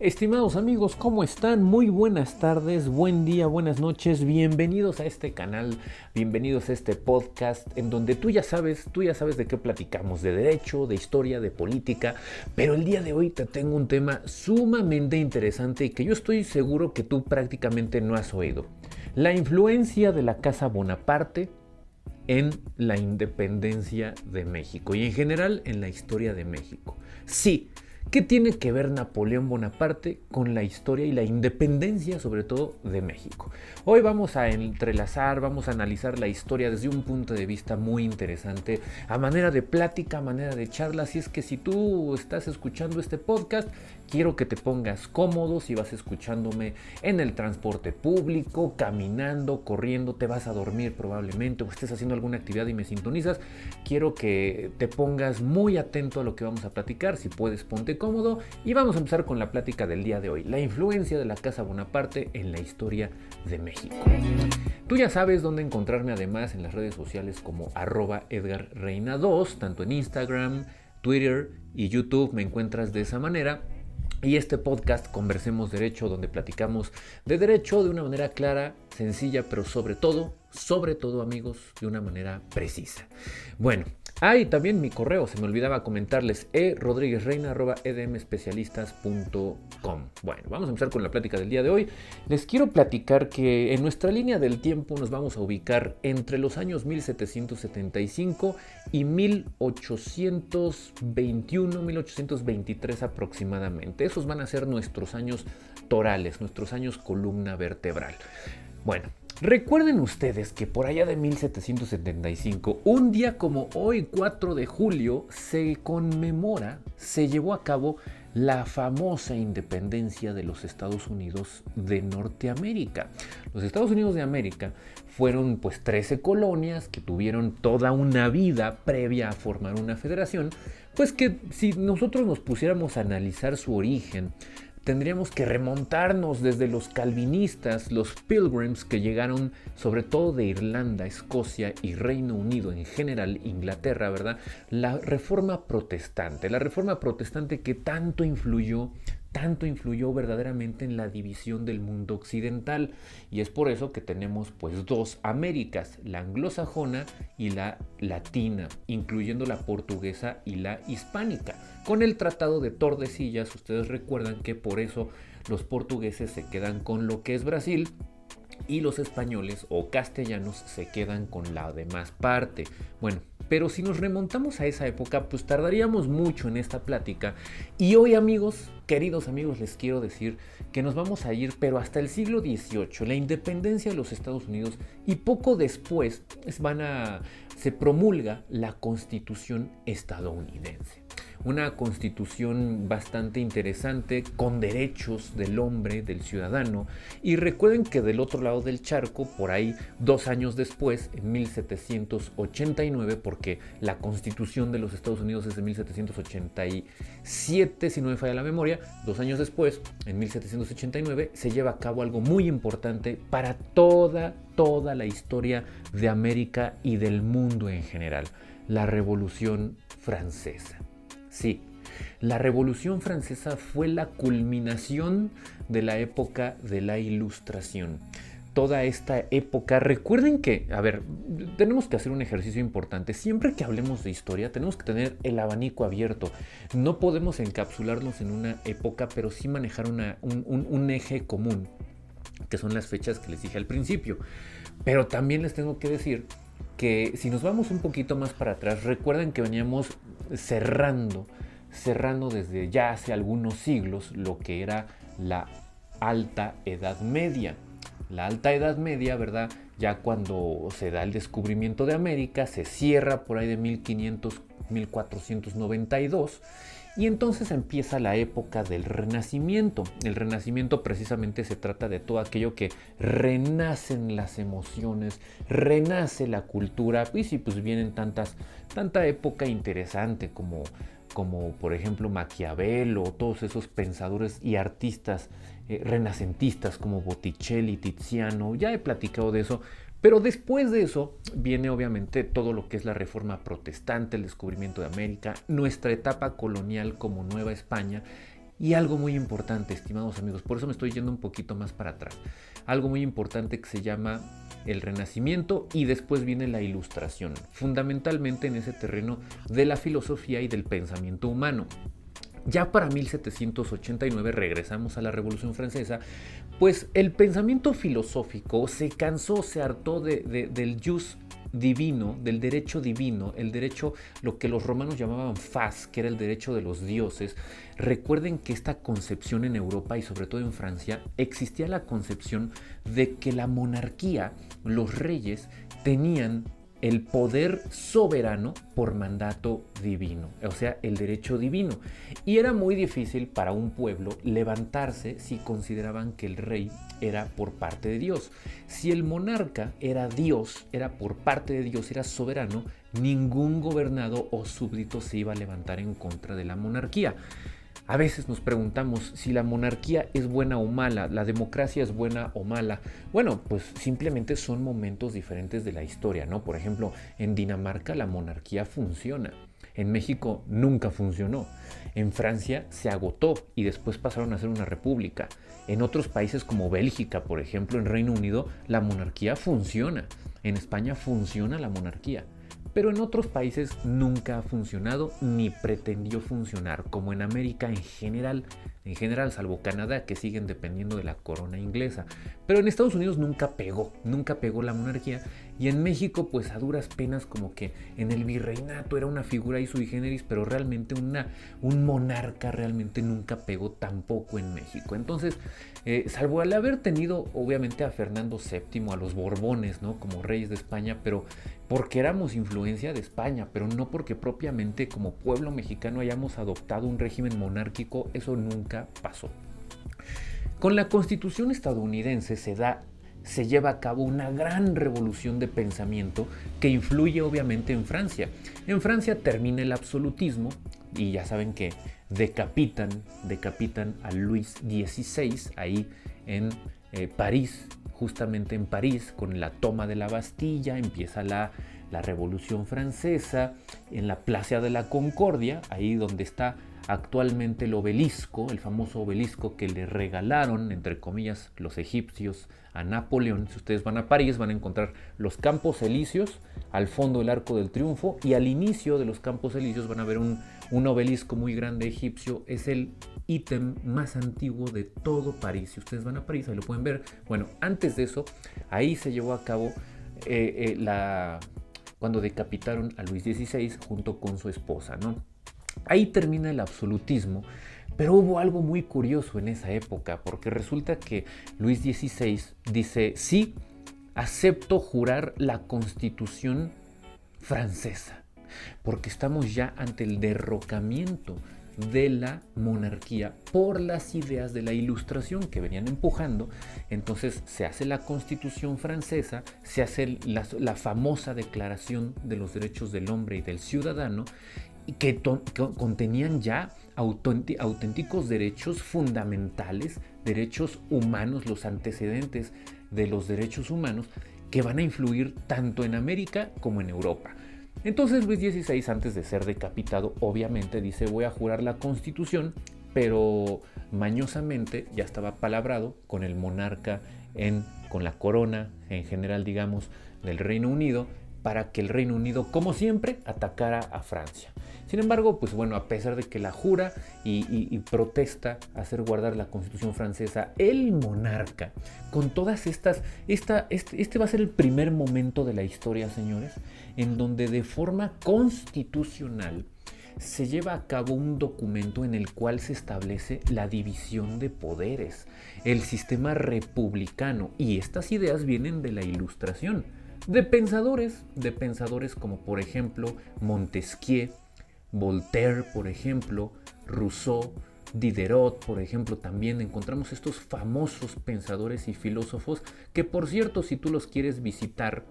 Estimados amigos, ¿cómo están? Muy buenas tardes, buen día, buenas noches, bienvenidos a este canal, bienvenidos a este podcast en donde tú ya sabes, tú ya sabes de qué platicamos, de derecho, de historia, de política, pero el día de hoy te tengo un tema sumamente interesante y que yo estoy seguro que tú prácticamente no has oído. La influencia de la Casa Bonaparte en la independencia de México y en general en la historia de México. Sí, ¿Qué tiene que ver Napoleón Bonaparte con la historia y la independencia, sobre todo, de México? Hoy vamos a entrelazar, vamos a analizar la historia desde un punto de vista muy interesante, a manera de plática, a manera de charla. Así es que si tú estás escuchando este podcast, quiero que te pongas cómodo si vas escuchándome en el transporte público, caminando, corriendo, te vas a dormir probablemente o estés haciendo alguna actividad y me sintonizas. Quiero que te pongas muy atento a lo que vamos a platicar. Si puedes, ponte cómodo y vamos a empezar con la plática del día de hoy, la influencia de la Casa Bonaparte en la historia de México. Tú ya sabes dónde encontrarme además en las redes sociales como arroba Edgar Reina 2, tanto en Instagram, Twitter y YouTube me encuentras de esa manera. Y este podcast Conversemos Derecho, donde platicamos de derecho de una manera clara, sencilla, pero sobre todo, sobre todo amigos, de una manera precisa. Bueno, Ah, y también mi correo, se me olvidaba comentarles, e edmespecialistas.com. Bueno, vamos a empezar con la plática del día de hoy. Les quiero platicar que en nuestra línea del tiempo nos vamos a ubicar entre los años 1775 y 1821, 1823 aproximadamente. Esos van a ser nuestros años torales, nuestros años columna vertebral. Bueno, Recuerden ustedes que por allá de 1775, un día como hoy, 4 de julio, se conmemora, se llevó a cabo la famosa independencia de los Estados Unidos de Norteamérica. Los Estados Unidos de América fueron pues 13 colonias que tuvieron toda una vida previa a formar una federación, pues que si nosotros nos pusiéramos a analizar su origen, tendríamos que remontarnos desde los calvinistas, los pilgrims que llegaron sobre todo de Irlanda, Escocia y Reino Unido, en general Inglaterra, ¿verdad? La reforma protestante, la reforma protestante que tanto influyó tanto influyó verdaderamente en la división del mundo occidental y es por eso que tenemos pues dos Américas, la anglosajona y la latina, incluyendo la portuguesa y la hispánica. Con el Tratado de Tordesillas, ustedes recuerdan que por eso los portugueses se quedan con lo que es Brasil y los españoles o castellanos se quedan con la demás parte. Bueno, pero si nos remontamos a esa época, pues tardaríamos mucho en esta plática. Y hoy amigos, queridos amigos, les quiero decir que nos vamos a ir, pero hasta el siglo XVIII, la independencia de los Estados Unidos, y poco después van a, se promulga la constitución estadounidense una constitución bastante interesante con derechos del hombre, del ciudadano. Y recuerden que del otro lado del charco, por ahí dos años después, en 1789, porque la constitución de los Estados Unidos es de 1787, si no me falla la memoria, dos años después, en 1789, se lleva a cabo algo muy importante para toda, toda la historia de América y del mundo en general, la Revolución Francesa. Sí, la Revolución Francesa fue la culminación de la época de la Ilustración. Toda esta época, recuerden que, a ver, tenemos que hacer un ejercicio importante. Siempre que hablemos de historia, tenemos que tener el abanico abierto. No podemos encapsularnos en una época, pero sí manejar un, un eje común, que son las fechas que les dije al principio. Pero también les tengo que decir que si nos vamos un poquito más para atrás, recuerden que veníamos cerrando, cerrando desde ya hace algunos siglos lo que era la alta edad media. La alta edad media, ¿verdad? Ya cuando se da el descubrimiento de América, se cierra por ahí de 1500, 1492 y entonces empieza la época del renacimiento. El renacimiento precisamente se trata de todo aquello que renacen las emociones, renace la cultura. Y sí, pues vienen tantas, tanta época interesante como, como por ejemplo Maquiavelo, todos esos pensadores y artistas eh, renacentistas como Botticelli, Tiziano. Ya he platicado de eso, pero después de eso viene obviamente todo lo que es la reforma protestante, el descubrimiento de América, nuestra etapa colonial como Nueva España Y algo muy importante, estimados amigos, por eso me estoy yendo un poquito más para atrás. Algo muy importante que se llama el Renacimiento y después viene la Ilustración, fundamentalmente en ese terreno de la filosofía y del pensamiento humano. Ya para 1789 regresamos a la Revolución Francesa, pues el pensamiento filosófico se cansó, se hartó del jus divino, del derecho divino, el derecho, lo que los romanos llamaban faz, que era el derecho de los dioses. Recuerden que esta concepción en Europa y sobre todo en Francia existía la concepción de que la monarquía, los reyes, tenían el poder soberano por mandato divino, o sea, el derecho divino. Y era muy difícil para un pueblo levantarse si consideraban que el rey era por parte de Dios. Si el monarca era Dios, era por parte de Dios, era soberano, ningún gobernado o súbdito se iba a levantar en contra de la monarquía. A veces nos preguntamos si la monarquía es buena o mala, la democracia es buena o mala. Bueno, pues simplemente son momentos diferentes de la historia, ¿no? Por ejemplo, en Dinamarca la monarquía funciona. En México nunca funcionó. En Francia se agotó y después pasaron a ser una república. En otros países como Bélgica, por ejemplo, en Reino Unido, la monarquía funciona. En España funciona la monarquía pero en otros países nunca ha funcionado ni pretendió funcionar, como en América en general, en general, salvo Canadá, que siguen dependiendo de la corona inglesa. Pero en Estados Unidos nunca pegó, nunca pegó la monarquía, y en México, pues a duras penas, como que en el virreinato era una figura y sui generis, pero realmente una, un monarca realmente nunca pegó tampoco en México. Entonces, eh, salvo al haber tenido, obviamente, a Fernando VII, a los Borbones, ¿no? Como reyes de España, pero porque éramos influencia de España, pero no porque propiamente como pueblo mexicano hayamos adoptado un régimen monárquico, eso nunca pasó. Con la constitución estadounidense se da se lleva a cabo una gran revolución de pensamiento que influye obviamente en Francia. En Francia termina el absolutismo y ya saben que decapitan, decapitan a Luis XVI ahí en eh, París justamente en París, con la toma de la Bastilla, empieza la, la Revolución Francesa, en la Plaza de la Concordia, ahí donde está actualmente el obelisco, el famoso obelisco que le regalaron, entre comillas, los egipcios a Napoleón. Si ustedes van a París van a encontrar los Campos Elíseos, al fondo del Arco del Triunfo, y al inicio de los Campos Elíseos van a ver un, un obelisco muy grande egipcio. Es el ítem más antiguo de todo París. Si ustedes van a París, ahí lo pueden ver. Bueno, antes de eso, ahí se llevó a cabo eh, eh, la, cuando decapitaron a Luis XVI junto con su esposa, ¿no? Ahí termina el absolutismo, pero hubo algo muy curioso en esa época, porque resulta que Luis XVI dice, sí, acepto jurar la constitución francesa, porque estamos ya ante el derrocamiento de la monarquía por las ideas de la ilustración que venían empujando. Entonces se hace la constitución francesa, se hace la, famosa declaración de los derechos del hombre y del ciudadano, que, contenían ya auténticos derechos fundamentales, derechos humanos, los antecedentes de los derechos humanos, que van a influir tanto en América como en Europa. Entonces Luis XVI, antes de ser decapitado, obviamente dice voy a jurar la constitución, pero mañosamente ya estaba palabrado con el monarca, en, con la corona en general, digamos, del Reino Unido, para que el Reino Unido, como siempre, atacara a Francia. Sin embargo, pues bueno, a pesar de que la jura y, protesta hacer guardar la constitución francesa, el monarca, con todas estas, esta, este, este va a ser el primer momento de la historia, señores, en donde de forma constitucional se lleva a cabo un documento en el cual se establece la división de poderes, el sistema republicano, y estas ideas vienen de la ilustración, de pensadores, de pensadores como por ejemplo Montesquieu, Voltaire, por ejemplo, Rousseau, Diderot, por ejemplo, también encontramos estos famosos pensadores y filósofos que, por cierto, si tú los quieres visitar,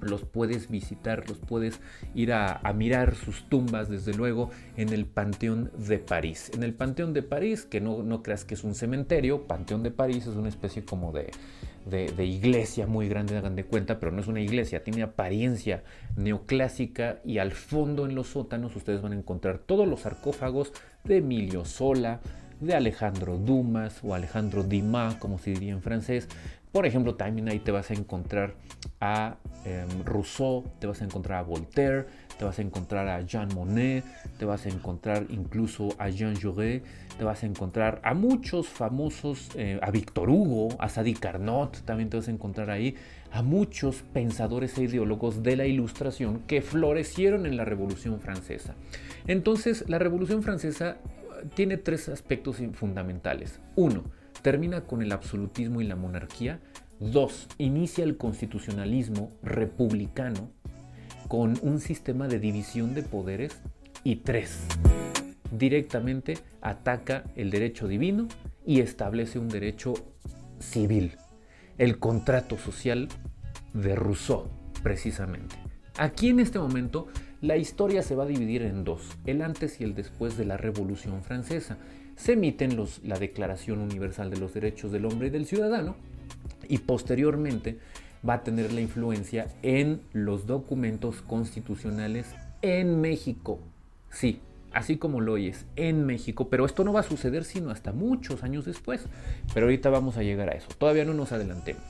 los puedes visitar, los puedes ir a, mirar sus tumbas, desde luego, en el Panteón de París. En el Panteón de París, que no, no creas que es un cementerio, Panteón de París es una especie como de, de, iglesia muy grande, hagan de cuenta, pero no es una iglesia, tiene apariencia neoclásica y al fondo en los sótanos ustedes van a encontrar todos los sarcófagos de Emilio Sola, de Alejandro Dumas o Alejandro Dumas, como se diría en francés. Por ejemplo, también ahí te vas a encontrar a em, Rousseau, te vas a encontrar a Voltaire, te vas a encontrar a Jean Monnet, te vas a encontrar incluso a Jean Jaurès, te vas a encontrar a muchos famosos, eh, a Victor Hugo, a Sadi Carnot, también te vas a encontrar ahí a muchos pensadores e ideólogos de la Ilustración que florecieron en la Revolución Francesa. Entonces, la Revolución Francesa eh, tiene tres aspectos fundamentales. Uno, termina con el absolutismo y la monarquía. Dos, inicia el constitucionalismo republicano con un sistema de división de poderes. Y tres, directamente ataca el derecho divino y establece un derecho civil, el contrato social de Rousseau, precisamente. Aquí en este momento la historia se va a dividir en dos, el antes y el después de la Revolución Francesa. Se emiten los, la Declaración Universal de los Derechos del Hombre y del Ciudadano y posteriormente va a tener la influencia en los documentos constitucionales en México. Sí, así como lo oyes, en México, pero esto no va a suceder sino hasta muchos años después. Pero ahorita vamos a llegar a eso, todavía no nos adelantemos.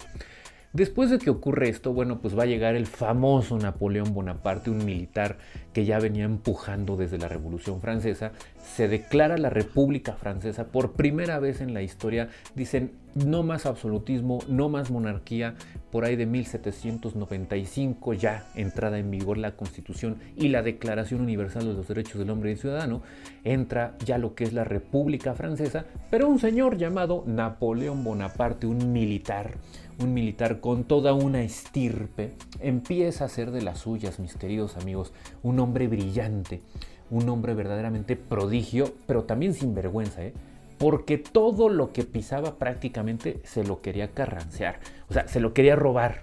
Después de que ocurre esto, bueno, pues va a llegar el famoso Napoleón Bonaparte, un militar que ya venía empujando desde la Revolución Francesa, se declara la República Francesa por primera vez en la historia, dicen no más absolutismo, no más monarquía, por ahí de 1795 ya entrada en vigor la Constitución y la Declaración Universal de los Derechos del Hombre y Ciudadano, entra ya lo que es la República Francesa, pero un señor llamado Napoleón Bonaparte, un militar, un militar con toda una estirpe, empieza a ser de las suyas, mis queridos amigos, un hombre brillante, un hombre verdaderamente prodigio, pero también sin vergüenza, ¿eh? porque todo lo que pisaba prácticamente se lo quería carrancear, o sea, se lo quería robar.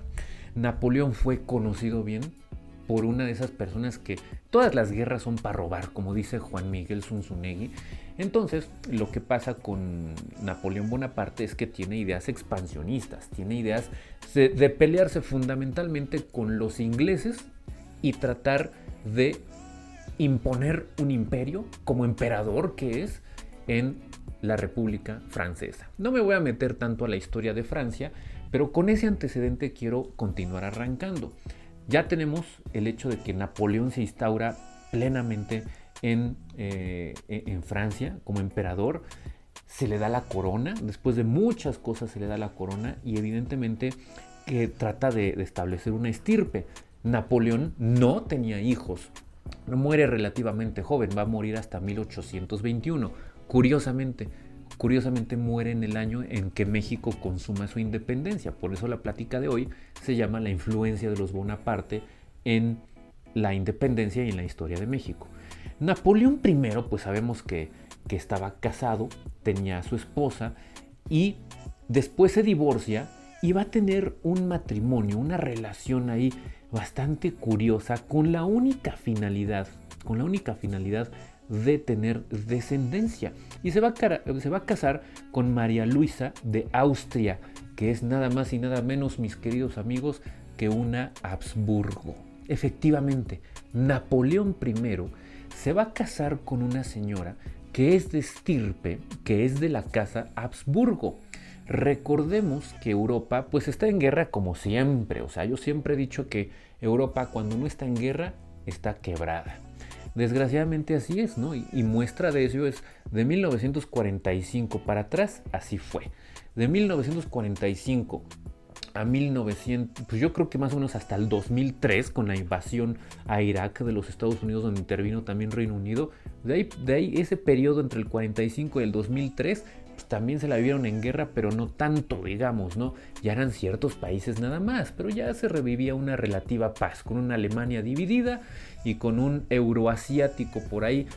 Napoleón fue conocido bien por una de esas personas que todas las guerras son para robar, como dice Juan Miguel Zunzunegui. Entonces, lo que pasa con Napoleón Bonaparte es que tiene ideas expansionistas, tiene ideas de, de pelearse fundamentalmente con los ingleses y tratar de imponer un imperio como emperador que es en la República Francesa. No me voy a meter tanto a la historia de Francia, pero con ese antecedente quiero continuar arrancando. Ya tenemos el hecho de que Napoleón se instaura plenamente en, eh, en Francia como emperador. Se le da la corona, después de muchas cosas se le da la corona y evidentemente que trata de, de establecer una estirpe. Napoleón no tenía hijos, muere relativamente joven, va a morir hasta 1821 Curiosamente, curiosamente muere en el año en que México consuma su independencia. Por eso la plática de hoy se llama la influencia de los Bonaparte en la independencia y en la historia de México. Napoleón I, pues sabemos que, que estaba casado, tenía a su esposa y después se divorcia y va a tener un matrimonio, una relación ahí bastante curiosa con la única finalidad, con la única finalidad de tener descendencia. Y se va, a, se va a casar con María Luisa de Austria, que es nada más y nada menos, mis queridos amigos, que una Habsburgo. Efectivamente, Napoleón I se va a casar con una señora que es de estirpe, que es de la casa Habsburgo. Recordemos que Europa pues está en guerra como siempre, o sea, yo siempre he dicho que Europa cuando no está en guerra está quebrada. Desgraciadamente así es, ¿no? Y, muestra de eso es de 1945 para atrás, así fue. De 1945 a 1900, pues yo creo que más o menos hasta el 2003 con la invasión a Irak de los Estados Unidos donde intervino también Reino Unido, de ahí, de ahí ese periodo entre el 45 y el 2003 pues también se la vivieron en guerra, pero no tanto, digamos, ¿no? Ya eran ciertos países nada más, pero ya se revivía una relativa paz, con una Alemania dividida y con un euroasiático por ahí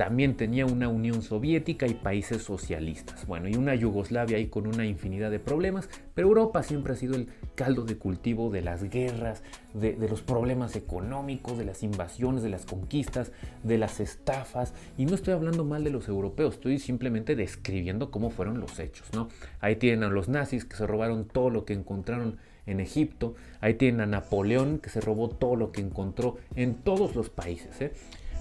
también tenía una Unión Soviética y países socialistas. Bueno, y una Yugoslavia ahí con una infinidad de problemas, pero Europa siempre ha sido el caldo de cultivo de las guerras, de, los problemas económicos, de las invasiones, de las conquistas, de las estafas. Y no estoy hablando mal de los europeos, estoy simplemente describiendo cómo fueron los hechos, ¿no? Ahí tienen a los nazis que se robaron todo lo que encontraron en Egipto. Ahí tienen a Napoleón que se robó todo lo que encontró en todos los países. ¿eh?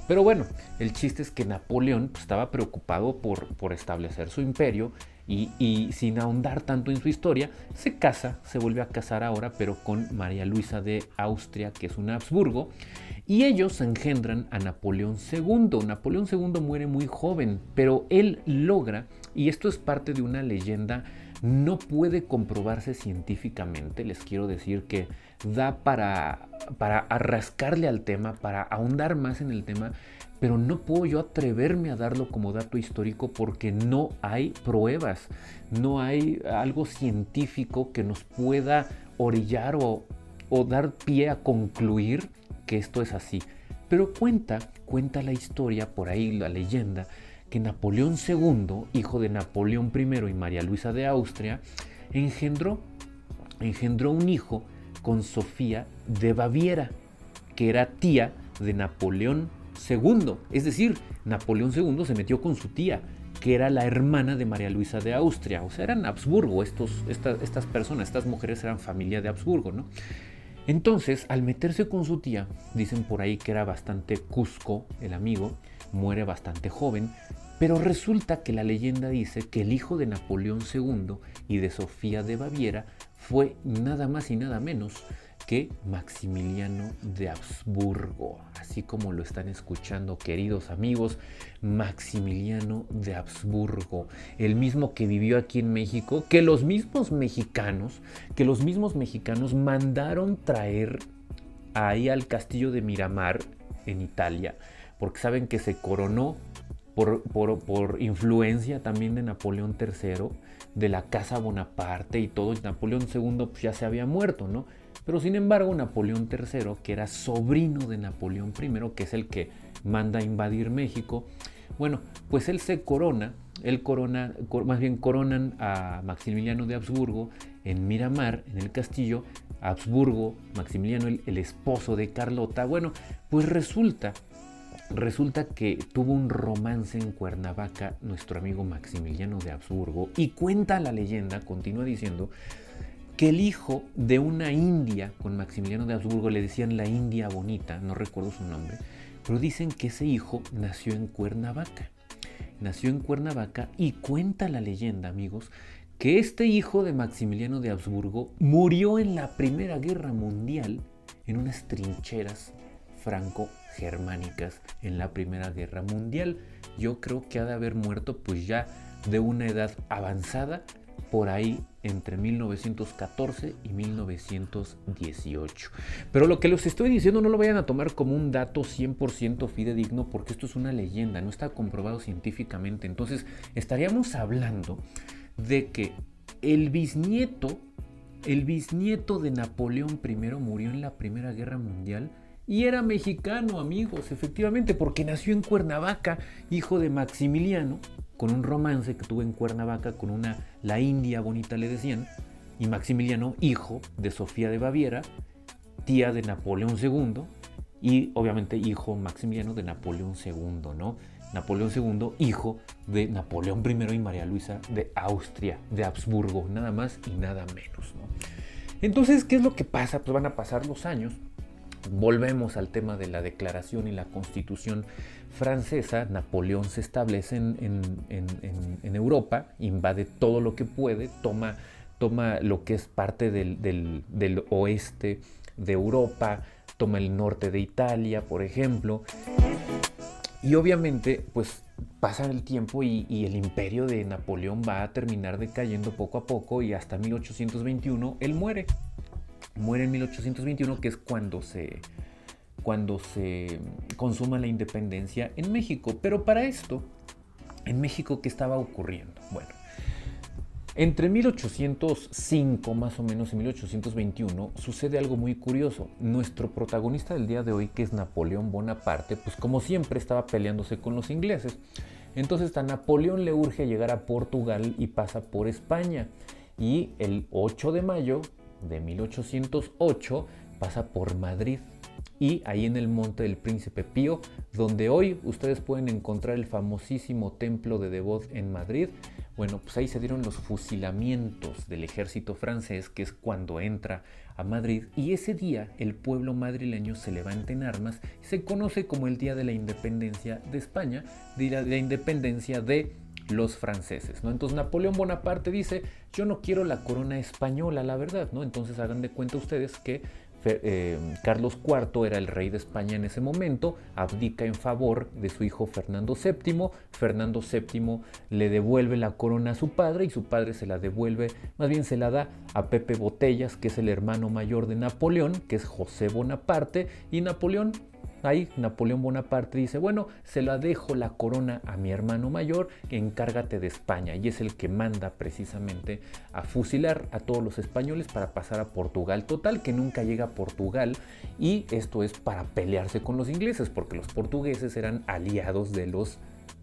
Pero bueno, el chiste es que Napoleón pues, estaba preocupado por, por establecer su imperio y, sin ahondar tanto en su historia, se casa, se vuelve a casar ahora, pero con María Luisa de Austria, que es un Habsburgo, y ellos engendran a Napoleón II. Napoleón II muere muy joven, pero él logra, y esto es parte de una leyenda, no puede comprobarse científicamente, les quiero decir que da para, para arrascarle al tema, para ahondar más en el tema, pero no puedo yo atreverme a darlo como dato histórico porque no hay pruebas, no hay algo científico que nos pueda orillar o, dar pie a concluir que esto es así. Pero cuenta, cuenta la historia, por ahí la leyenda, que Napoleón II, hijo de Napoleón I y María Luisa de Austria, engendró, engendró un hijo con Sofía de Baviera, que era tía de Napoleón II. Es decir, Napoleón II se metió con su tía, que era la hermana de María Luisa de Austria. O sea, eran Habsburgo, estos, estas personas, estas mujeres eran familia de Habsburgo, ¿no? Entonces, al meterse con su tía, dicen por ahí que era bastante cusco el amigo, muere bastante joven, pero resulta que la leyenda dice que el hijo de Napoleón II y de Sofía de Baviera fue nada más y nada menos que Maximiliano de Habsburgo. Así como lo están escuchando, queridos amigos, Maximiliano de Habsburgo, el mismo que vivió aquí en México, que los mismos mexicanos, que los mismos mexicanos mandaron traer ahí al castillo de Miramar en Italia, porque saben que se coronó por, por, influencia también de Napoleón III, de la Casa Bonaparte y todo. Napoleón II pues, ya se había muerto, ¿no? Pero sin embargo, Napoleón III, que era sobrino de Napoleón I, que es el que manda a invadir México, bueno, pues él se corona, él corona, más bien coronan a Maximiliano de Habsburgo en Miramar, en el castillo, Habsburgo, Maximiliano, el, el esposo de Carlota. Bueno, pues resulta Resulta que tuvo un romance en Cuernavaca nuestro amigo Maximiliano de Habsburgo y cuenta la leyenda, continúa diciendo, que el hijo de una india con Maximiliano de Habsburgo le decían la India bonita, no recuerdo su nombre, pero dicen que ese hijo nació en Cuernavaca. Nació en Cuernavaca y cuenta la leyenda, amigos, que este hijo de Maximiliano de Habsburgo murió en la Primera Guerra Mundial en unas trincheras franco-germánicas en la Primera Guerra Mundial. Yo creo que ha de haber muerto pues ya de una edad avanzada por ahí entre 1914 y 1918. Pero lo que les estoy diciendo no lo vayan a tomar como un dato 100% fidedigno porque esto es una leyenda, no está comprobado científicamente. Entonces estaríamos hablando de que el bisnieto, el bisnieto de Napoleón I murió en la Primera Guerra Mundial y era mexicano, amigos, efectivamente, porque nació en Cuernavaca, hijo de Maximiliano, con un romance que tuvo en Cuernavaca con una, la India bonita le decían, y Maximiliano, hijo de Sofía de Baviera, tía de Napoleón II, y obviamente hijo Maximiliano de Napoleón II, ¿no? Napoleón II, hijo de Napoleón I y María Luisa de Austria, de Habsburgo, nada más y nada menos, ¿no? Entonces, ¿qué es lo que pasa? Pues van a pasar los años Volvemos al tema de la declaración y la constitución francesa. Napoleón se establece en, Europa, invade todo lo que puede, toma, toma lo que es parte del, oeste de Europa, toma el norte de Italia, por ejemplo. Y obviamente, pues pasa el tiempo y, el imperio de Napoleón va a terminar decayendo poco a poco y hasta 1821 él muere muere en 1821, que es cuando se, cuando se consuma la independencia en México. Pero para esto, en México, ¿qué estaba ocurriendo? Bueno, entre 1805 más o menos y 1821 sucede algo muy curioso. Nuestro protagonista del día de hoy, que es Napoleón Bonaparte, pues como siempre estaba peleándose con los ingleses. Entonces a Napoleón le urge llegar a Portugal y pasa por España. Y el 8 de mayo de 1808 pasa por Madrid y ahí en el Monte del Príncipe Pío, donde hoy ustedes pueden encontrar el famosísimo templo de Devot en Madrid. Bueno, pues ahí se dieron los fusilamientos del ejército francés, que es cuando entra a Madrid y ese día el pueblo madrileño se levanta en armas se conoce como el Día de la Independencia de España, Día de la Independencia de los franceses, ¿no? Entonces Napoleón Bonaparte dice, yo no quiero la corona española, la verdad, ¿no? Entonces hagan de cuenta ustedes que eh, Carlos IV era el rey de España en ese momento, abdica en favor de su hijo Fernando VII, Fernando VII le devuelve la corona a su padre y su padre se la devuelve, más bien se la da a Pepe Botellas, que es el hermano mayor de Napoleón, que es José Bonaparte, y Napoleón Ahí Napoleón Bonaparte dice, bueno, se la dejo la corona a mi hermano mayor, encárgate de España. Y es el que manda precisamente a fusilar a todos los españoles para pasar a Portugal. Total, que nunca llega a Portugal. Y esto es para pelearse con los ingleses, porque los portugueses eran aliados de los,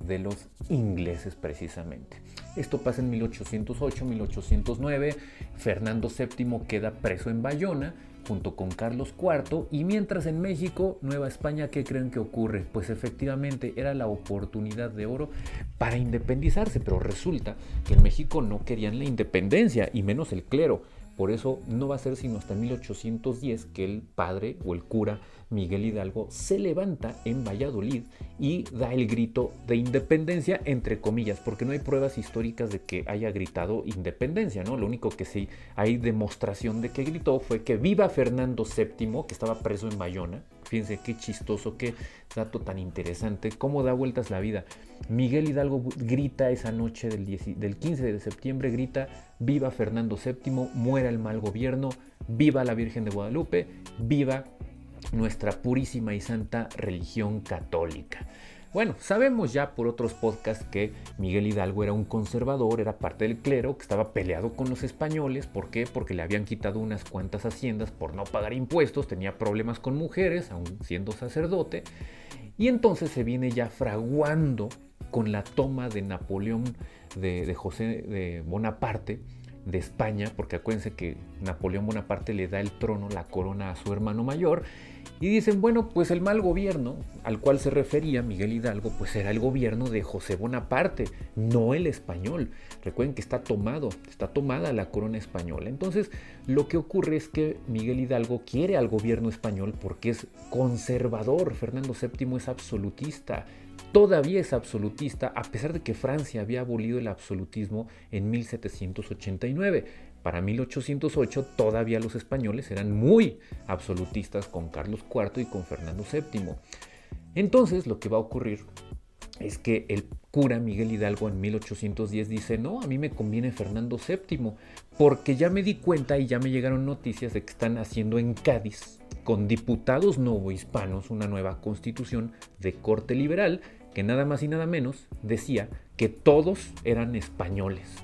de los ingleses precisamente. Esto pasa en 1808, 1809. Fernando VII queda preso en Bayona junto con Carlos IV y mientras en México, Nueva España, ¿qué creen que ocurre? Pues efectivamente era la oportunidad de oro para independizarse, pero resulta que en México no querían la independencia y menos el clero. Por eso no va a ser sino hasta 1810 que el padre o el cura Miguel Hidalgo se levanta en Valladolid y da el grito de independencia, entre comillas, porque no hay pruebas históricas de que haya gritado independencia, ¿no? Lo único que sí hay demostración de que gritó fue que viva Fernando VII, que estaba preso en Bayona. Fíjense qué chistoso, qué dato tan interesante, cómo da vueltas la vida. Miguel Hidalgo grita esa noche del, del 15 de septiembre, grita, viva Fernando VII, muera el mal gobierno, viva la Virgen de Guadalupe, viva nuestra purísima y santa religión católica. Bueno, sabemos ya por otros podcasts que Miguel Hidalgo era un conservador, era parte del clero, que estaba peleado con los españoles. ¿Por qué? Porque le habían quitado unas cuantas haciendas por no pagar impuestos, tenía problemas con mujeres, aún siendo sacerdote. Y entonces se viene ya fraguando con la toma de Napoleón, de, de José de Bonaparte, de España, porque acuérdense que Napoleón Bonaparte le da el trono, la corona a su hermano mayor, y dicen, bueno, pues el mal gobierno al cual se refería Miguel Hidalgo, pues era el gobierno de José Bonaparte, no el español. Recuerden que está tomado, está tomada la corona española. Entonces, lo que ocurre es que Miguel Hidalgo quiere al gobierno español porque es conservador. Fernando VII es absolutista, todavía es absolutista, a pesar de que Francia había abolido el absolutismo en 1789. Para 1808 todavía los españoles eran muy absolutistas con Carlos IV y con Fernando VII. Entonces lo que va a ocurrir es que el cura Miguel Hidalgo en 1810 dice, no, a mí me conviene Fernando VII, porque ya me di cuenta y ya me llegaron noticias de que están haciendo en Cádiz, con diputados novohispanos, una nueva constitución de corte liberal, que nada más y nada menos decía que todos eran españoles.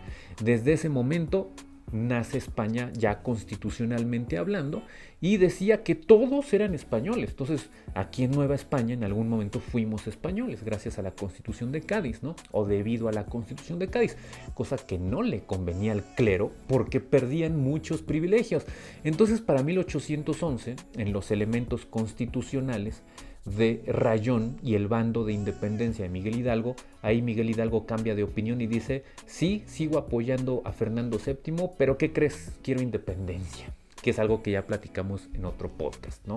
Desde ese momento nace España ya constitucionalmente hablando y decía que todos eran españoles. Entonces, aquí en Nueva España en algún momento fuimos españoles gracias a la Constitución de Cádiz, ¿no? O debido a la Constitución de Cádiz, cosa que no le convenía al clero porque perdían muchos privilegios. Entonces, para 1811, en los elementos constitucionales, de Rayón y el bando de independencia de Miguel Hidalgo, ahí Miguel Hidalgo cambia de opinión y dice, sí, sigo apoyando a Fernando VII, pero ¿qué crees? Quiero independencia, que es algo que ya platicamos en otro podcast, ¿no?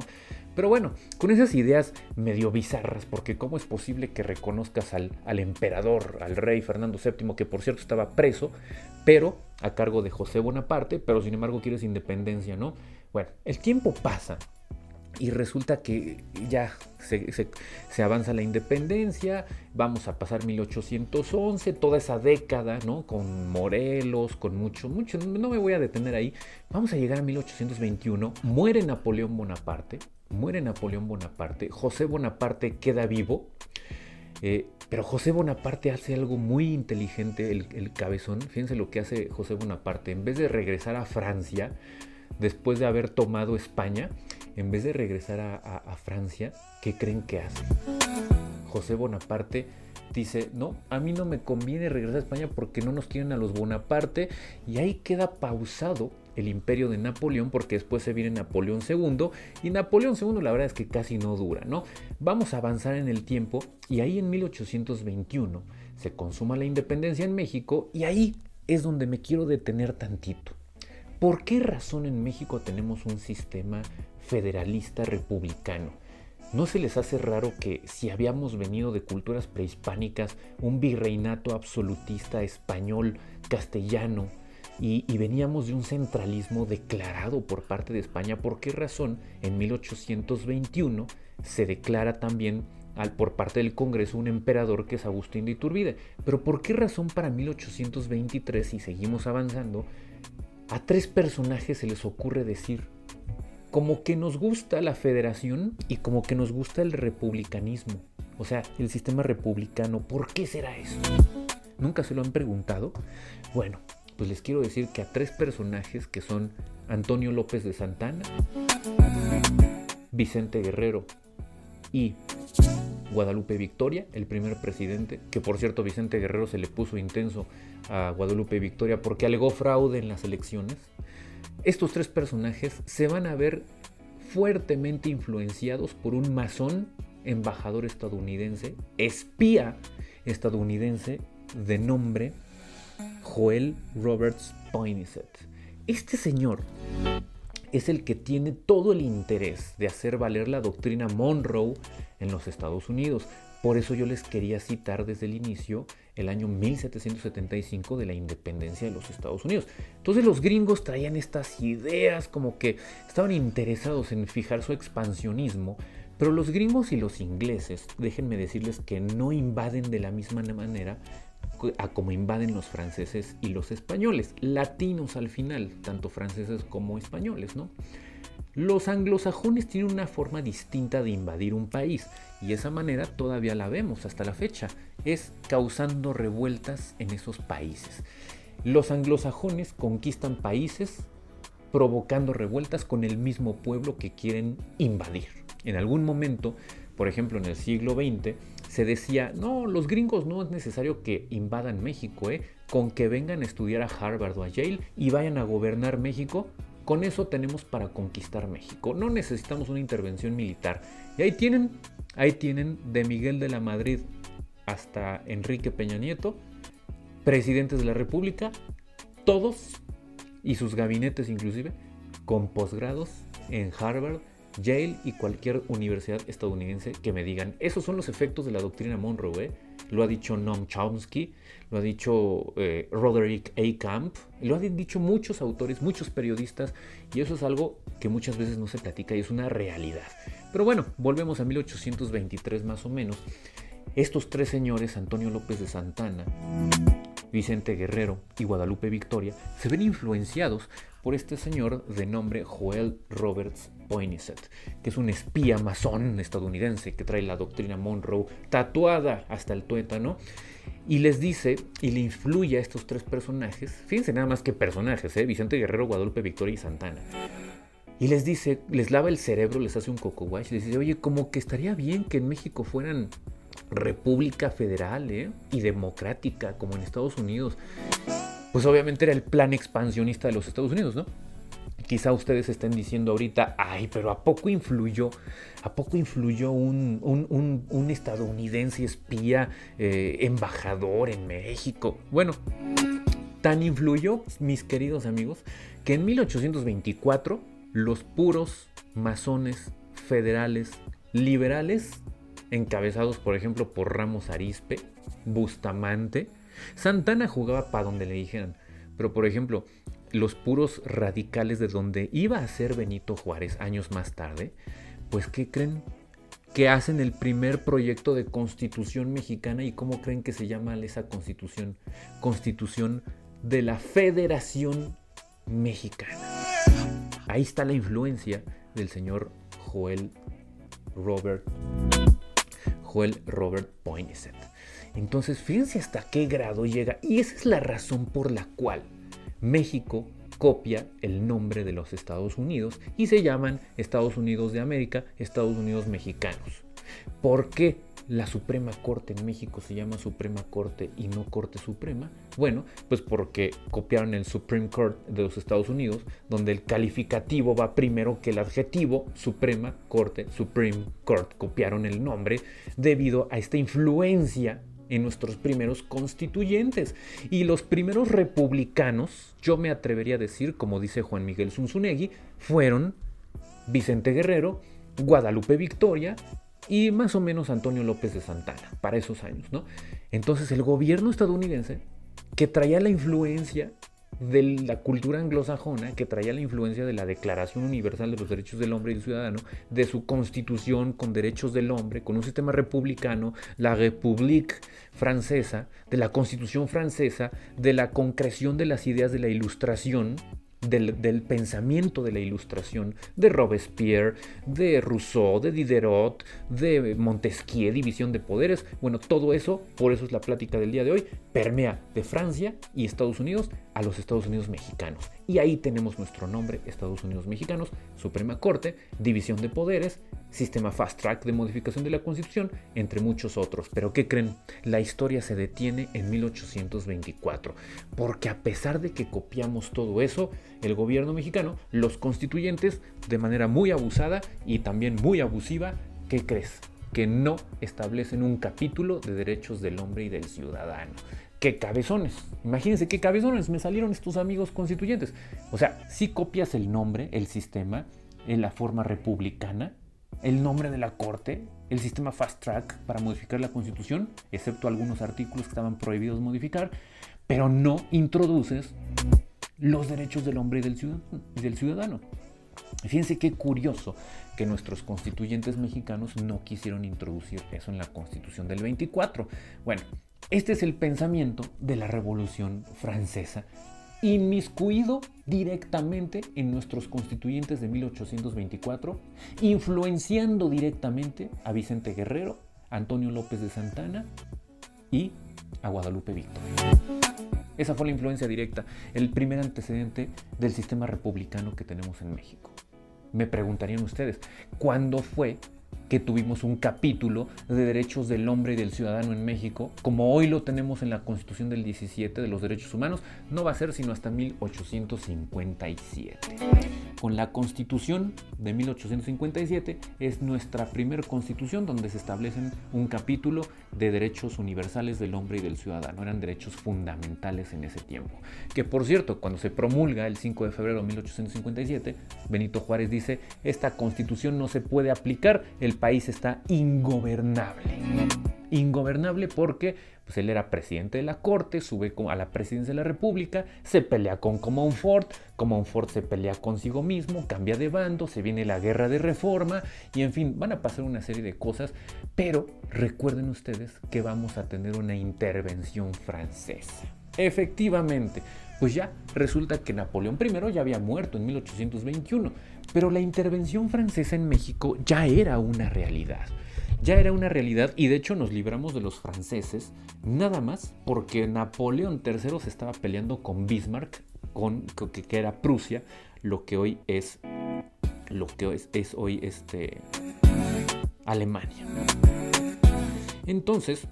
Pero bueno, con esas ideas medio bizarras, porque ¿cómo es posible que reconozcas al, al emperador, al rey Fernando VII, que por cierto estaba preso, pero a cargo de José Bonaparte, pero sin embargo quieres independencia, ¿no? Bueno, el tiempo pasa y resulta que ya se, avanza la independencia, vamos a pasar 1811, toda esa década, ¿no? Con Morelos, con mucho, mucho, no me voy a detener ahí. Vamos a llegar a 1821, muere Napoleón Bonaparte, muere Napoleón Bonaparte, José Bonaparte queda vivo, eh, pero José Bonaparte hace algo muy inteligente, el, el cabezón, fíjense lo que hace José Bonaparte, en vez de regresar a Francia, después de haber tomado España, en vez de regresar a, Francia, ¿qué creen que hace? José Bonaparte dice, no, a mí no me conviene regresar a España porque no nos quieren a los Bonaparte y ahí queda pausado el imperio de Napoleón porque después se viene Napoleón II y Napoleón II la verdad es que casi no dura, ¿no? Vamos a avanzar en el tiempo y ahí en 1821 se consuma la independencia en México y ahí es donde me quiero detener tantito ¿Por qué razón en México tenemos un sistema federalista republicano? ¿No se les hace raro que si habíamos venido de culturas prehispánicas, un virreinato absolutista español, castellano, y, veníamos de un centralismo declarado por parte de España, ¿por qué razón en 1821 se declara también al, por parte del Congreso un emperador que es Agustín de Iturbide? Pero ¿por qué razón para 1823, si seguimos avanzando, a tres personajes se les ocurre decir como que nos gusta la federación y como que nos gusta el republicanismo. O sea, el sistema republicano, ¿por qué será eso? ¿Nunca se lo han preguntado? Bueno, pues les quiero decir que a tres personajes que son Antonio López de Santana, Vicente Guerrero y Guadalupe Victoria, el primer presidente, que por cierto Vicente Guerrero se le puso intenso a Guadalupe Victoria porque alegó fraude en las elecciones, estos tres personajes se van a ver fuertemente influenciados por un masón embajador estadounidense, espía estadounidense de nombre Joel Roberts Poinsett. Este señor es el que tiene todo el interés de hacer valer la doctrina Monroe en los Estados Unidos. Por eso yo les quería citar desde el inicio el año 1775 de la independencia de los Estados Unidos. Entonces los gringos traían estas ideas como que estaban interesados en fijar su expansionismo, pero los gringos y los ingleses, déjenme decirles que no invaden de la misma manera a como invaden los franceses y los españoles, latinos al final, tanto franceses como españoles, ¿no? Los anglosajones tienen una forma distinta de invadir un país y esa manera todavía la vemos hasta la fecha, es causando revueltas en esos países. Los anglosajones conquistan países provocando revueltas con el mismo pueblo que quieren invadir. En algún momento, por ejemplo en el siglo XX, se decía, no, los gringos no es necesario que invadan México, ¿eh? con que vengan a estudiar a Harvard o a Yale y vayan a gobernar México, con eso tenemos para conquistar México. No necesitamos una intervención militar. Y ahí tienen, ahí tienen de Miguel de la Madrid hasta Enrique Peña Nieto, presidentes de la República, todos y sus gabinetes inclusive, con posgrados en Harvard, Yale y cualquier universidad estadounidense que me digan, esos son los efectos de la doctrina Monroe, ¿eh? lo ha dicho Noam Chomsky, lo ha dicho eh, Roderick A. Camp, lo han dicho muchos autores, muchos periodistas, y eso es algo que muchas veces no se platica y es una realidad. Pero bueno, volvemos a 1823 más o menos. Estos tres señores, Antonio López de Santana, Vicente Guerrero y Guadalupe Victoria, se ven influenciados por este señor de nombre Joel Roberts Poinsett, que es un espía masón estadounidense que trae la doctrina Monroe tatuada hasta el tuétano y les dice y le influye a estos tres personajes, fíjense nada más que personajes, ¿eh? Vicente Guerrero, Guadalupe Victoria y Santana. Y les dice, les lava el cerebro, les hace un coco wash, les dice, oye, como que estaría bien que en México fueran república federal ¿eh? y democrática como en Estados Unidos pues obviamente era el plan expansionista de los Estados Unidos, ¿no? Quizá ustedes estén diciendo ahorita, ay, pero ¿a poco influyó, a poco influyó un, estadounidense espía eh, embajador en México? Bueno, tan influyó, mis queridos amigos, que en 1824 los puros masones federales liberales, encabezados por ejemplo por Ramos Arispe, Bustamante, Santana jugaba para donde le dijeran, pero por ejemplo, los puros radicales de donde iba a ser Benito Juárez años más tarde, pues ¿qué creen? Que hacen el primer proyecto de constitución mexicana y cómo creen que se llama esa constitución? Constitución de la Federación Mexicana. Ahí está la influencia del señor Joel Robert Joel Robert Poinsett. Entonces, fíjense hasta qué grado llega. Y esa es la razón por la cual México copia el nombre de los Estados Unidos y se llaman Estados Unidos de América, Estados Unidos mexicanos. ¿Por qué la Suprema Corte en México se llama Suprema Corte y no Corte Suprema? Bueno, pues porque copiaron el Supreme Court de los Estados Unidos, donde el calificativo va primero que el adjetivo Suprema Corte, Supreme Court. Copiaron el nombre debido a esta influencia en nuestros primeros constituyentes. Y los primeros republicanos, yo me atrevería a decir, como dice Juan Miguel Zunzunegui, fueron Vicente Guerrero, Guadalupe Victoria y más o menos Antonio López de Santana, para esos años, ¿no? Entonces el gobierno estadounidense, que traía la influencia de la cultura anglosajona que traía la influencia de la Declaración Universal de los Derechos del Hombre y del Ciudadano, de su constitución con derechos del hombre, con un sistema republicano, la République francesa, de la constitución francesa, de la concreción de las ideas de la ilustración, del, pensamiento de la ilustración, de Robespierre, de Rousseau, de Diderot, de Montesquieu, división de poderes. Bueno, todo eso, por eso es la plática del día de hoy, permea de Francia y Estados Unidos a los Estados Unidos mexicanos. Y ahí tenemos nuestro nombre, Estados Unidos mexicanos, Suprema Corte, división de poderes, sistema fast track de modificación de la Constitución, entre muchos otros. Pero ¿qué creen? La historia se detiene en 1824, porque a pesar de que copiamos todo eso, el gobierno mexicano, los constituyentes, de manera muy abusada y también muy abusiva, ¿qué crees? Que no establecen un capítulo de derechos del hombre y del ciudadano. ¡Qué cabezones! Imagínense qué cabezones me salieron estos amigos constituyentes. O sea, si copias el nombre, el sistema, en la forma republicana, el nombre de la Corte, el sistema fast track para modificar la Constitución, excepto algunos artículos que estaban prohibidos modificar, pero no introduces los derechos del hombre y del ciudadano. Fíjense qué curioso que nuestros constituyentes mexicanos no quisieron introducir eso en la Constitución del 24. Bueno, este es el pensamiento de la Revolución Francesa inmiscuido directamente en nuestros constituyentes de 1824, influenciando directamente a Vicente Guerrero, Antonio López de Santana y a Guadalupe Victoria. Esa fue la influencia directa, el primer antecedente del sistema republicano que tenemos en México. Me preguntarían ustedes, ¿cuándo fue que tuvimos un capítulo de derechos del hombre y del ciudadano en México, como hoy lo tenemos en la Constitución del 17 de los derechos humanos, no va a ser sino hasta 1857. Con la Constitución de 1857 es nuestra primera constitución donde se establecen un capítulo de derechos universales del hombre y del ciudadano. Eran derechos fundamentales en ese tiempo. Que por cierto, cuando se promulga el 5 de febrero de 1857, Benito Juárez dice, esta constitución no se puede aplicar, el país está ingobernable. Ingobernable porque pues, él era presidente de la corte, sube a la presidencia de la república, se pelea con Comonfort, Comonfort se pelea consigo mismo, cambia de bando, se viene la guerra de reforma y en fin, van a pasar una serie de cosas, pero recuerden ustedes que vamos a tener una intervención francesa. Efectivamente, pues ya resulta que Napoleón I ya había muerto en 1821, pero la intervención francesa en México ya era una realidad. Ya era una realidad y de hecho nos libramos de los franceses nada más porque Napoleón III se estaba peleando con Bismarck, con, que, era Prusia, lo que hoy es lo que es, es hoy este Alemania. Entonces,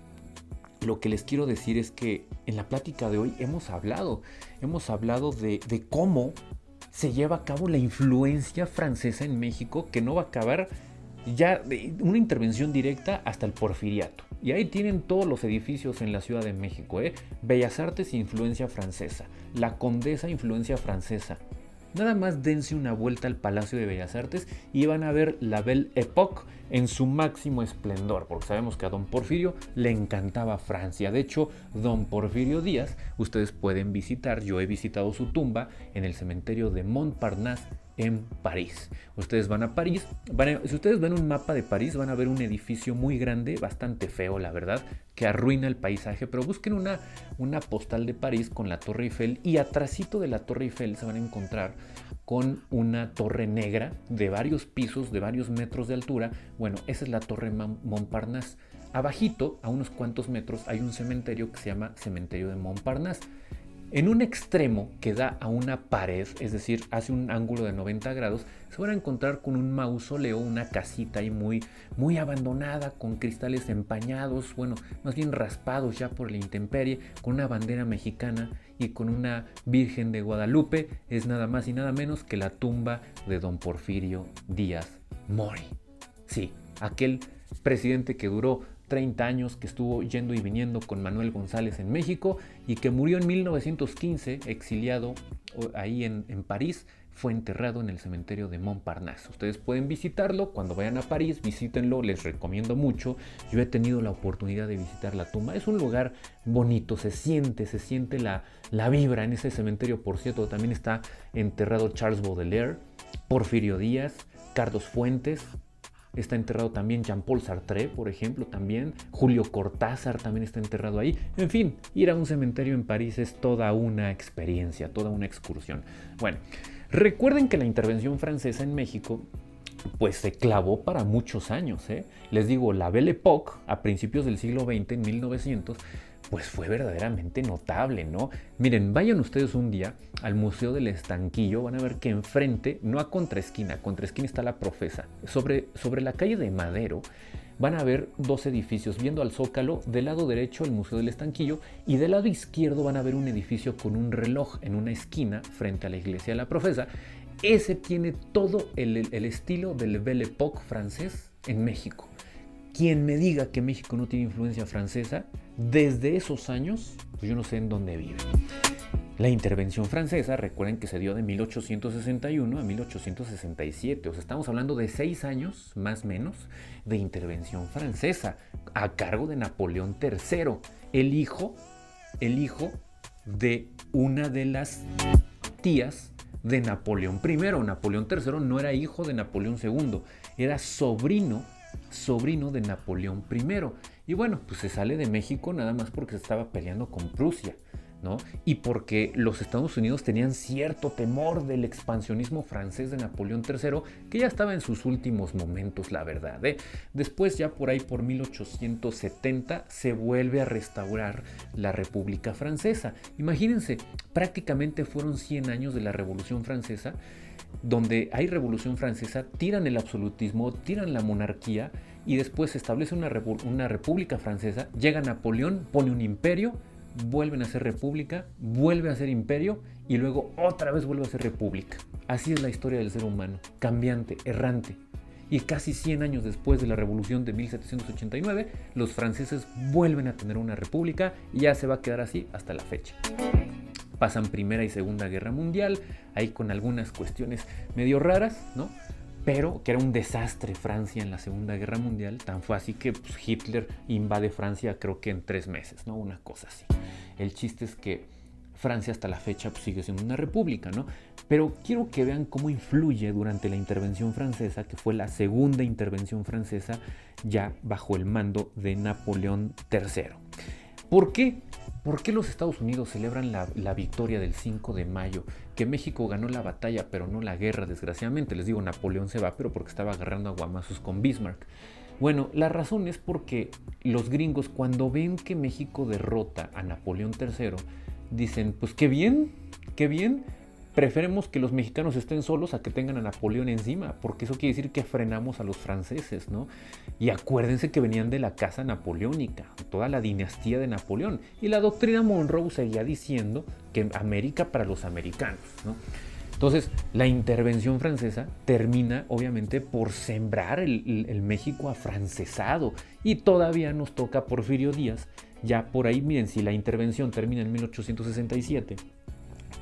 lo que les quiero decir es que en la plática de hoy hemos hablado, hemos hablado de, cómo se lleva a cabo la influencia francesa en México, que no va a acabar ya una intervención directa hasta el porfiriato. Y ahí tienen todos los edificios en la Ciudad de México, ¿eh? Bellas Artes, influencia francesa. La Condesa, influencia francesa. Nada más dense una vuelta al Palacio de Bellas Artes y van a ver la Belle Époque en su máximo esplendor, porque sabemos que a don Porfirio le encantaba Francia. De hecho, don Porfirio Díaz, ustedes pueden visitar, yo he visitado su tumba en el cementerio de Montparnasse en París. Ustedes van a París, si ustedes ven un mapa de París van a ver un edificio muy grande, bastante feo la verdad, que arruina el paisaje, pero busquen una, una postal de París con la Torre Eiffel y atrásito de la Torre Eiffel se van a encontrar con una torre negra de varios pisos, de varios metros de altura. Bueno, esa es la Torre Montparnasse. Abajito, a unos cuantos metros, hay un cementerio que se llama Cementerio de Montparnasse. En un extremo que da a una pared, es decir, hace un ángulo de 90 grados, se van a encontrar con un mausoleo, una casita ahí muy, muy abandonada, con cristales empañados, bueno, más bien raspados ya por la intemperie, con una bandera mexicana y con una Virgen de Guadalupe. Es nada más y nada menos que la tumba de don Porfirio Díaz Mori. Sí, aquel presidente que duró 30 años que estuvo yendo y viniendo con Manuel González en México y que murió en 1915 exiliado ahí en, París fue enterrado en el cementerio de Montparnasse. Ustedes pueden visitarlo cuando vayan a París, visítenlo, les recomiendo mucho. Yo he tenido la oportunidad de visitar la tumba. Es un lugar bonito, se siente, se siente la, la vibra en ese cementerio. Por cierto, también está enterrado Charles Baudelaire, Porfirio Díaz, Carlos Fuentes, Está enterrado también Jean-Paul Sartre, por ejemplo, también. Julio Cortázar también está enterrado ahí. En fin, ir a un cementerio en París es toda una experiencia, toda una excursión. Bueno, Recuerden que la intervención francesa en México pues se clavó para muchos años. ¿eh? Les digo, la Belle Époque a principios del siglo XX, en 1900, pues fue verdaderamente notable, ¿no? Miren, vayan ustedes un día al Museo del Estanquillo, van a ver que enfrente, no a contraesquina, contraesquina está la profesa, sobre, sobre la calle de Madero, van a ver dos edificios, viendo al zócalo, del lado derecho el Museo del Estanquillo y del lado izquierdo van a ver un edificio con un reloj en una esquina frente a la iglesia de la profesa. Ese tiene todo el, estilo del Belle Époque francés en México. Quien me diga que México no tiene influencia francesa, desde esos años, pues yo no sé en dónde vive. La intervención francesa, recuerden que se dio de 1861 a 1867, o sea, estamos hablando de seis años más o menos de intervención francesa a cargo de Napoleón III, el hijo, el hijo de una de las tías de Napoleón I. Napoleón III no era hijo de Napoleón II, era sobrino, sobrino de Napoleón I. Y bueno, pues se sale de México nada más porque estaba peleando con Prusia. Y porque los Estados Unidos tenían cierto temor del expansionismo francés de Napoleón III, que ya estaba en sus últimos momentos, la verdad. ¿eh? Después, ya por ahí por 1870, se vuelve a restaurar la República Francesa. Imagínense, prácticamente fueron 100 años de la Revolución Francesa, donde hay Revolución Francesa, tiran el absolutismo, tiran la monarquía, y después se establece una, república francesa, llega Napoleón, pone un imperio, vuelven a ser república, vuelve a ser imperio y luego otra vez vuelve a ser república. Así es la historia del ser humano, cambiante, errante. Y casi 100 años después de la revolución de 1789, los franceses vuelven a tener una república y ya se va a quedar así hasta la fecha. Pasan Primera y Segunda Guerra Mundial, ahí con algunas cuestiones medio raras, ¿no? pero que era un desastre Francia en la Segunda Guerra Mundial, tan fue así que pues, Hitler invade Francia creo que en tres meses, ¿no? Una cosa así. El chiste es que Francia hasta la fecha pues, sigue siendo una república, ¿no? Pero quiero que vean cómo influye durante la intervención francesa, que fue la segunda intervención francesa ya bajo el mando de Napoleón III. ¿Por qué? ¿Por qué los Estados Unidos celebran la, victoria del 5 de mayo? Que México ganó la batalla, pero no la guerra, desgraciadamente. Les digo, Napoleón se va, pero porque estaba agarrando aguamazos con Bismarck. Bueno, la razón es porque los gringos, cuando ven que México derrota a Napoleón III, dicen, pues qué bien, qué bien, preferemos que los mexicanos estén solos a que tengan a Napoleón encima, porque eso quiere decir que frenamos a los franceses, ¿no? Y acuérdense que venían de la casa napoleónica, toda la dinastía de Napoleón, y la doctrina Monroe seguía diciendo que América para los americanos, ¿no? Entonces, la intervención francesa termina obviamente por sembrar el, el México afrancesado y todavía nos toca Porfirio Díaz, ya por ahí, miren, si la intervención termina en 1867,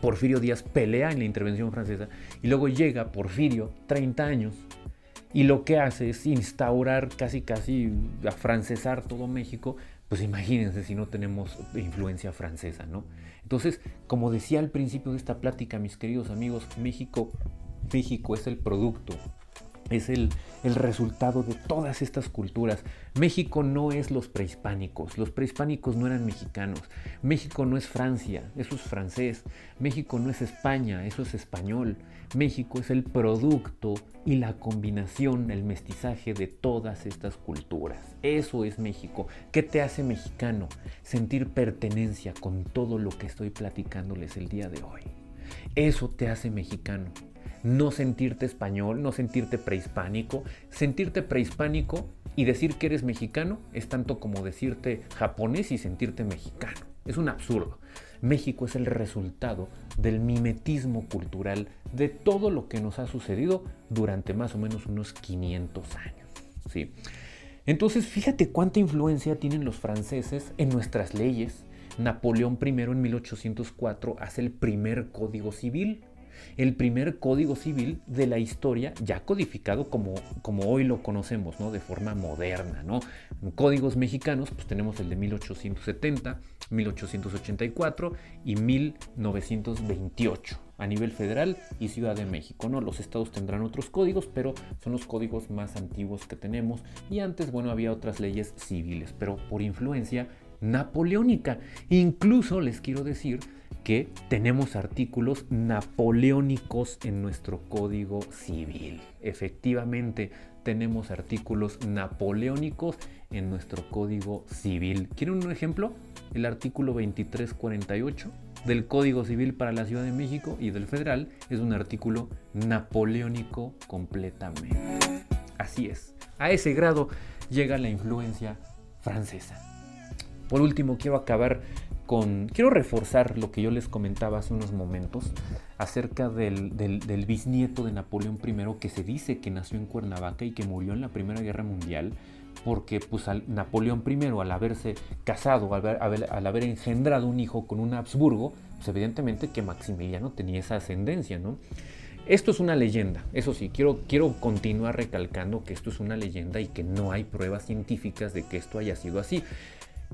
Porfirio Díaz pelea en la intervención francesa y luego llega Porfirio, 30 años, y lo que hace es instaurar casi casi a francesar todo México, pues imagínense si no tenemos influencia francesa, ¿no? Entonces, como decía al principio de esta plática, mis queridos amigos, México, México es el producto es el, resultado de todas estas culturas. México no es los prehispánicos, los prehispánicos no eran mexicanos. México no es Francia, eso es francés. México no es España, eso es español. México es el producto y la combinación, el mestizaje de todas estas culturas. Eso es México. ¿Qué te hace mexicano? Sentir pertenencia con todo lo que estoy platicándoles el día de hoy. Eso te hace mexicano no sentirte español, no sentirte prehispánico. Sentirte prehispánico y decir que eres mexicano es tanto como decirte japonés y sentirte mexicano. Es un absurdo. México es el resultado del mimetismo cultural de todo lo que nos ha sucedido durante más o menos unos 500 años. ¿sí? Entonces, fíjate cuánta influencia tienen los franceses en nuestras leyes. Napoleón I en 1804 hace el primer código civil el primer código civil de la historia ya codificado como, como hoy lo conocemos, ¿no? De forma moderna, ¿no? Códigos mexicanos, pues tenemos el de 1870, 1884 y 1928 a nivel federal y Ciudad de México, ¿no? Los estados tendrán otros códigos, pero son los códigos más antiguos que tenemos y antes, bueno, había otras leyes civiles, pero por influencia napoleónica. Incluso les quiero decir que tenemos artículos napoleónicos en nuestro Código Civil. Efectivamente, tenemos artículos napoleónicos en nuestro Código Civil. ¿Quieren un ejemplo? El artículo 2348 del Código Civil para la Ciudad de México y del Federal es un artículo napoleónico completamente. Así es, a ese grado llega la influencia francesa. Por último, quiero acabar quiero reforzar lo que yo les comentaba hace unos momentos acerca del, bisnieto de Napoleón I que se dice que nació en Cuernavaca y que murió en la Primera Guerra Mundial porque pues Napoleón I al haberse casado, al haber, engendrado un hijo con un Habsburgo, pues evidentemente que Maximiliano tenía esa ascendencia, ¿no? Esto es una leyenda, eso sí, quiero, quiero continuar recalcando que esto es una leyenda y que no hay pruebas científicas de que esto haya sido así.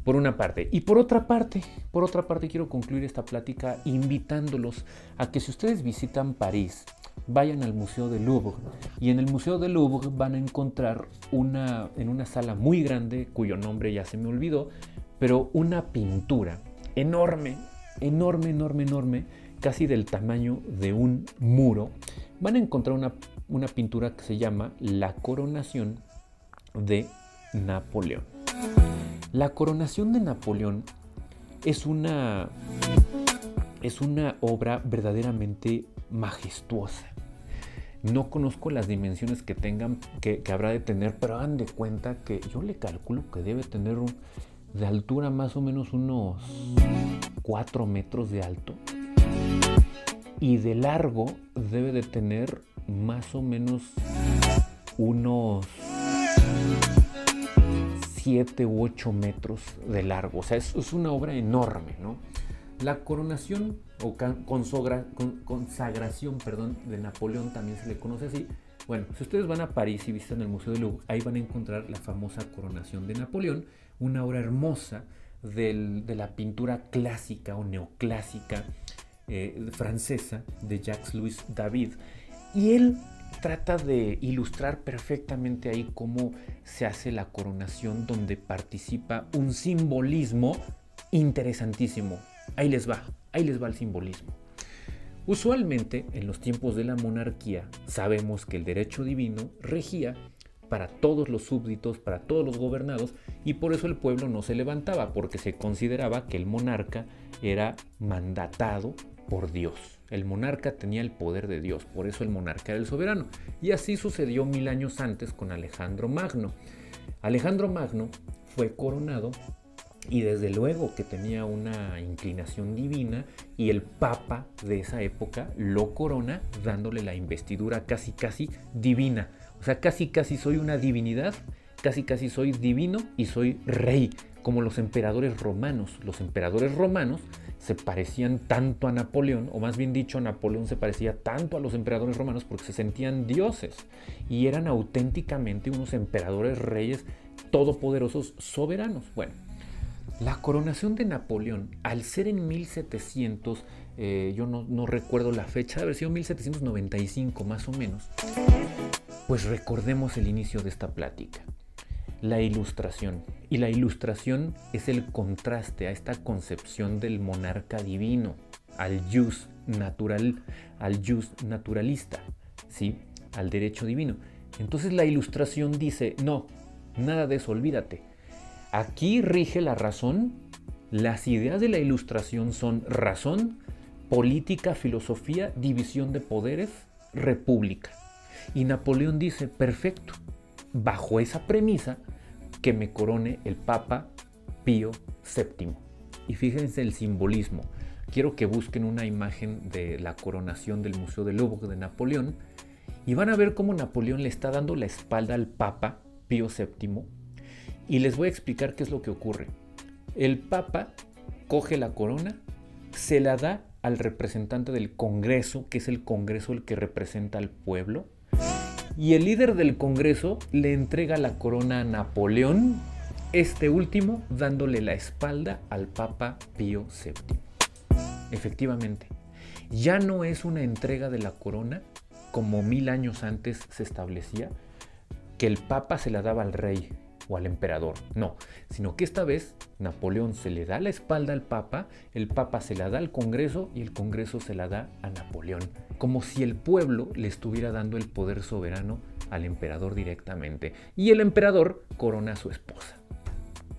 Por una parte. Y por otra parte, por otra parte quiero concluir esta plática invitándolos a que si ustedes visitan París, vayan al Museo del Louvre. Y en el Museo del Louvre van a encontrar una, en una sala muy grande, cuyo nombre ya se me olvidó, pero una pintura enorme, enorme, enorme, enorme, casi del tamaño de un muro. Van a encontrar una, una pintura que se llama La coronación de Napoleón. La coronación de Napoleón es una, es una obra verdaderamente majestuosa. No conozco las dimensiones que tengan, que, habrá de tener, pero hagan de cuenta que yo le calculo que debe tener de altura más o menos unos 4 metros de alto y de largo debe de tener más o menos unos 7 u 8 metros de largo. O sea, es, es una obra enorme, ¿no? La coronación o consagración perdón, de Napoleón también se le conoce así. Bueno, si ustedes van a París y visitan el Museo de Louvre, ahí van a encontrar la famosa coronación de Napoleón, una obra hermosa de la pintura clásica o neoclásica eh, francesa de Jacques-Louis David. Y él trata de ilustrar perfectamente ahí cómo se hace la coronación donde participa un simbolismo interesantísimo. Ahí les va, ahí les va el simbolismo. Usualmente en los tiempos de la monarquía sabemos que el derecho divino regía para todos los súbditos, para todos los gobernados, y por eso el pueblo no se levantaba, porque se consideraba que el monarca era mandatado por Dios. El monarca tenía el poder de Dios, por eso el monarca era el soberano. Y así sucedió mil años antes con Alejandro Magno. Alejandro Magno fue coronado y desde luego que tenía una inclinación divina y el papa de esa época lo corona dándole la investidura casi casi divina. O sea, casi casi soy una divinidad, casi casi soy divino y soy rey, como los emperadores romanos. Los emperadores romanos se parecían tanto a Napoleón, o más bien dicho, Napoleón se parecía tanto a los emperadores romanos porque se sentían dioses y eran auténticamente unos emperadores reyes todopoderosos soberanos. Bueno, la coronación de Napoleón, al ser en 1700, eh, yo no, no, recuerdo la fecha, de haber sido 1795 más o menos, pues recordemos el inicio de esta plática la ilustración. Y la ilustración es el contraste a esta concepción del monarca divino, al jus natural, al jus naturalista, ¿sí? al derecho divino. Entonces la ilustración dice, no, nada de eso, olvídate. Aquí rige la razón, las ideas de la ilustración son razón, política, filosofía, división de poderes, república. Y Napoleón dice, perfecto, bajo esa premisa que me corone el Papa Pío VII. Y fíjense el simbolismo. Quiero que busquen una imagen de la coronación del Museo del Louvre de Napoleón y van a ver cómo Napoleón le está dando la espalda al Papa Pío VII Y les voy a explicar qué es lo que ocurre. El Papa coge la corona, se la da al representante del Congreso, que es el Congreso el que representa al pueblo, y el líder del Congreso le entrega la corona a Napoleón, este último dándole la espalda al Papa Pío VII. Efectivamente, ya no es una entrega de la corona como mil años antes se establecía, que el Papa se la daba al rey o al emperador. No, sino que esta vez Napoleón se le da la espalda al Papa, el Papa se la da al Congreso y el Congreso se la da a Napoleón. Como si el pueblo le estuviera dando el poder soberano al emperador directamente. Y el emperador corona a su esposa,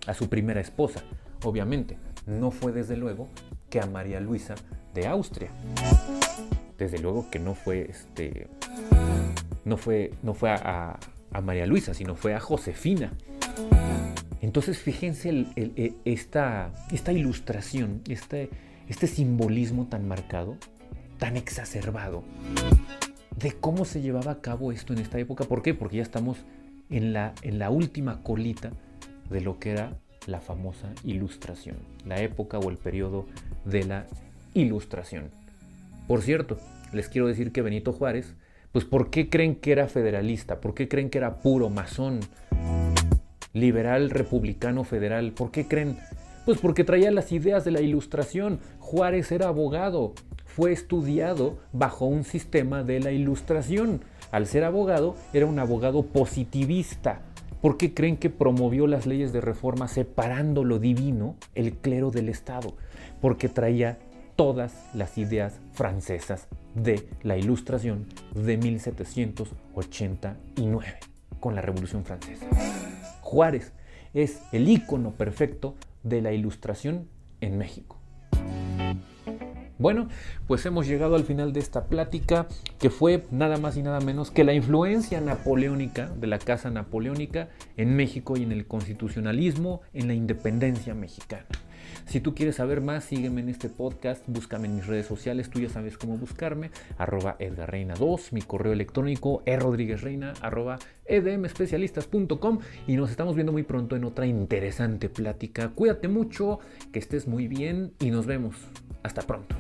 a su primera esposa, obviamente. No fue desde luego que a María Luisa de Austria. Desde luego que no fue este. No fue, no fue a, a María Luisa, sino fue a Josefina. Entonces fíjense e, esta, esta, ilustración, este, este simbolismo tan marcado, tan exacerbado, de cómo se llevaba a cabo esto en esta época. ¿Por qué? Porque ya estamos en la, en la última colita de lo que era la famosa ilustración, la época o el periodo de la ilustración. Por cierto, les quiero decir que Benito Juárez, pues ¿por qué creen que era federalista? ¿Por qué creen que era puro masón? Liberal, republicano, federal. ¿Por qué creen? Pues porque traía las ideas de la ilustración. Juárez era abogado, fue estudiado bajo un sistema de la ilustración. Al ser abogado, era un abogado positivista. ¿Por qué creen que promovió las leyes de reforma separando lo divino, el clero del Estado? Porque traía todas las ideas francesas de la ilustración de 1789 con la Revolución Francesa. Juárez es el ícono perfecto de la ilustración en México. Bueno, pues hemos llegado al final de esta plática que fue nada más y nada menos que la influencia napoleónica de la Casa Napoleónica en México y en el constitucionalismo, en la independencia mexicana. Si tú quieres saber más, sígueme en este podcast, búscame en mis redes sociales, tú ya sabes cómo buscarme, arroba edgarreina2, mi correo electrónico errodríguezreina, arroba y nos estamos viendo muy pronto en otra interesante plática. Cuídate mucho, que estés muy bien y nos vemos. Hasta pronto.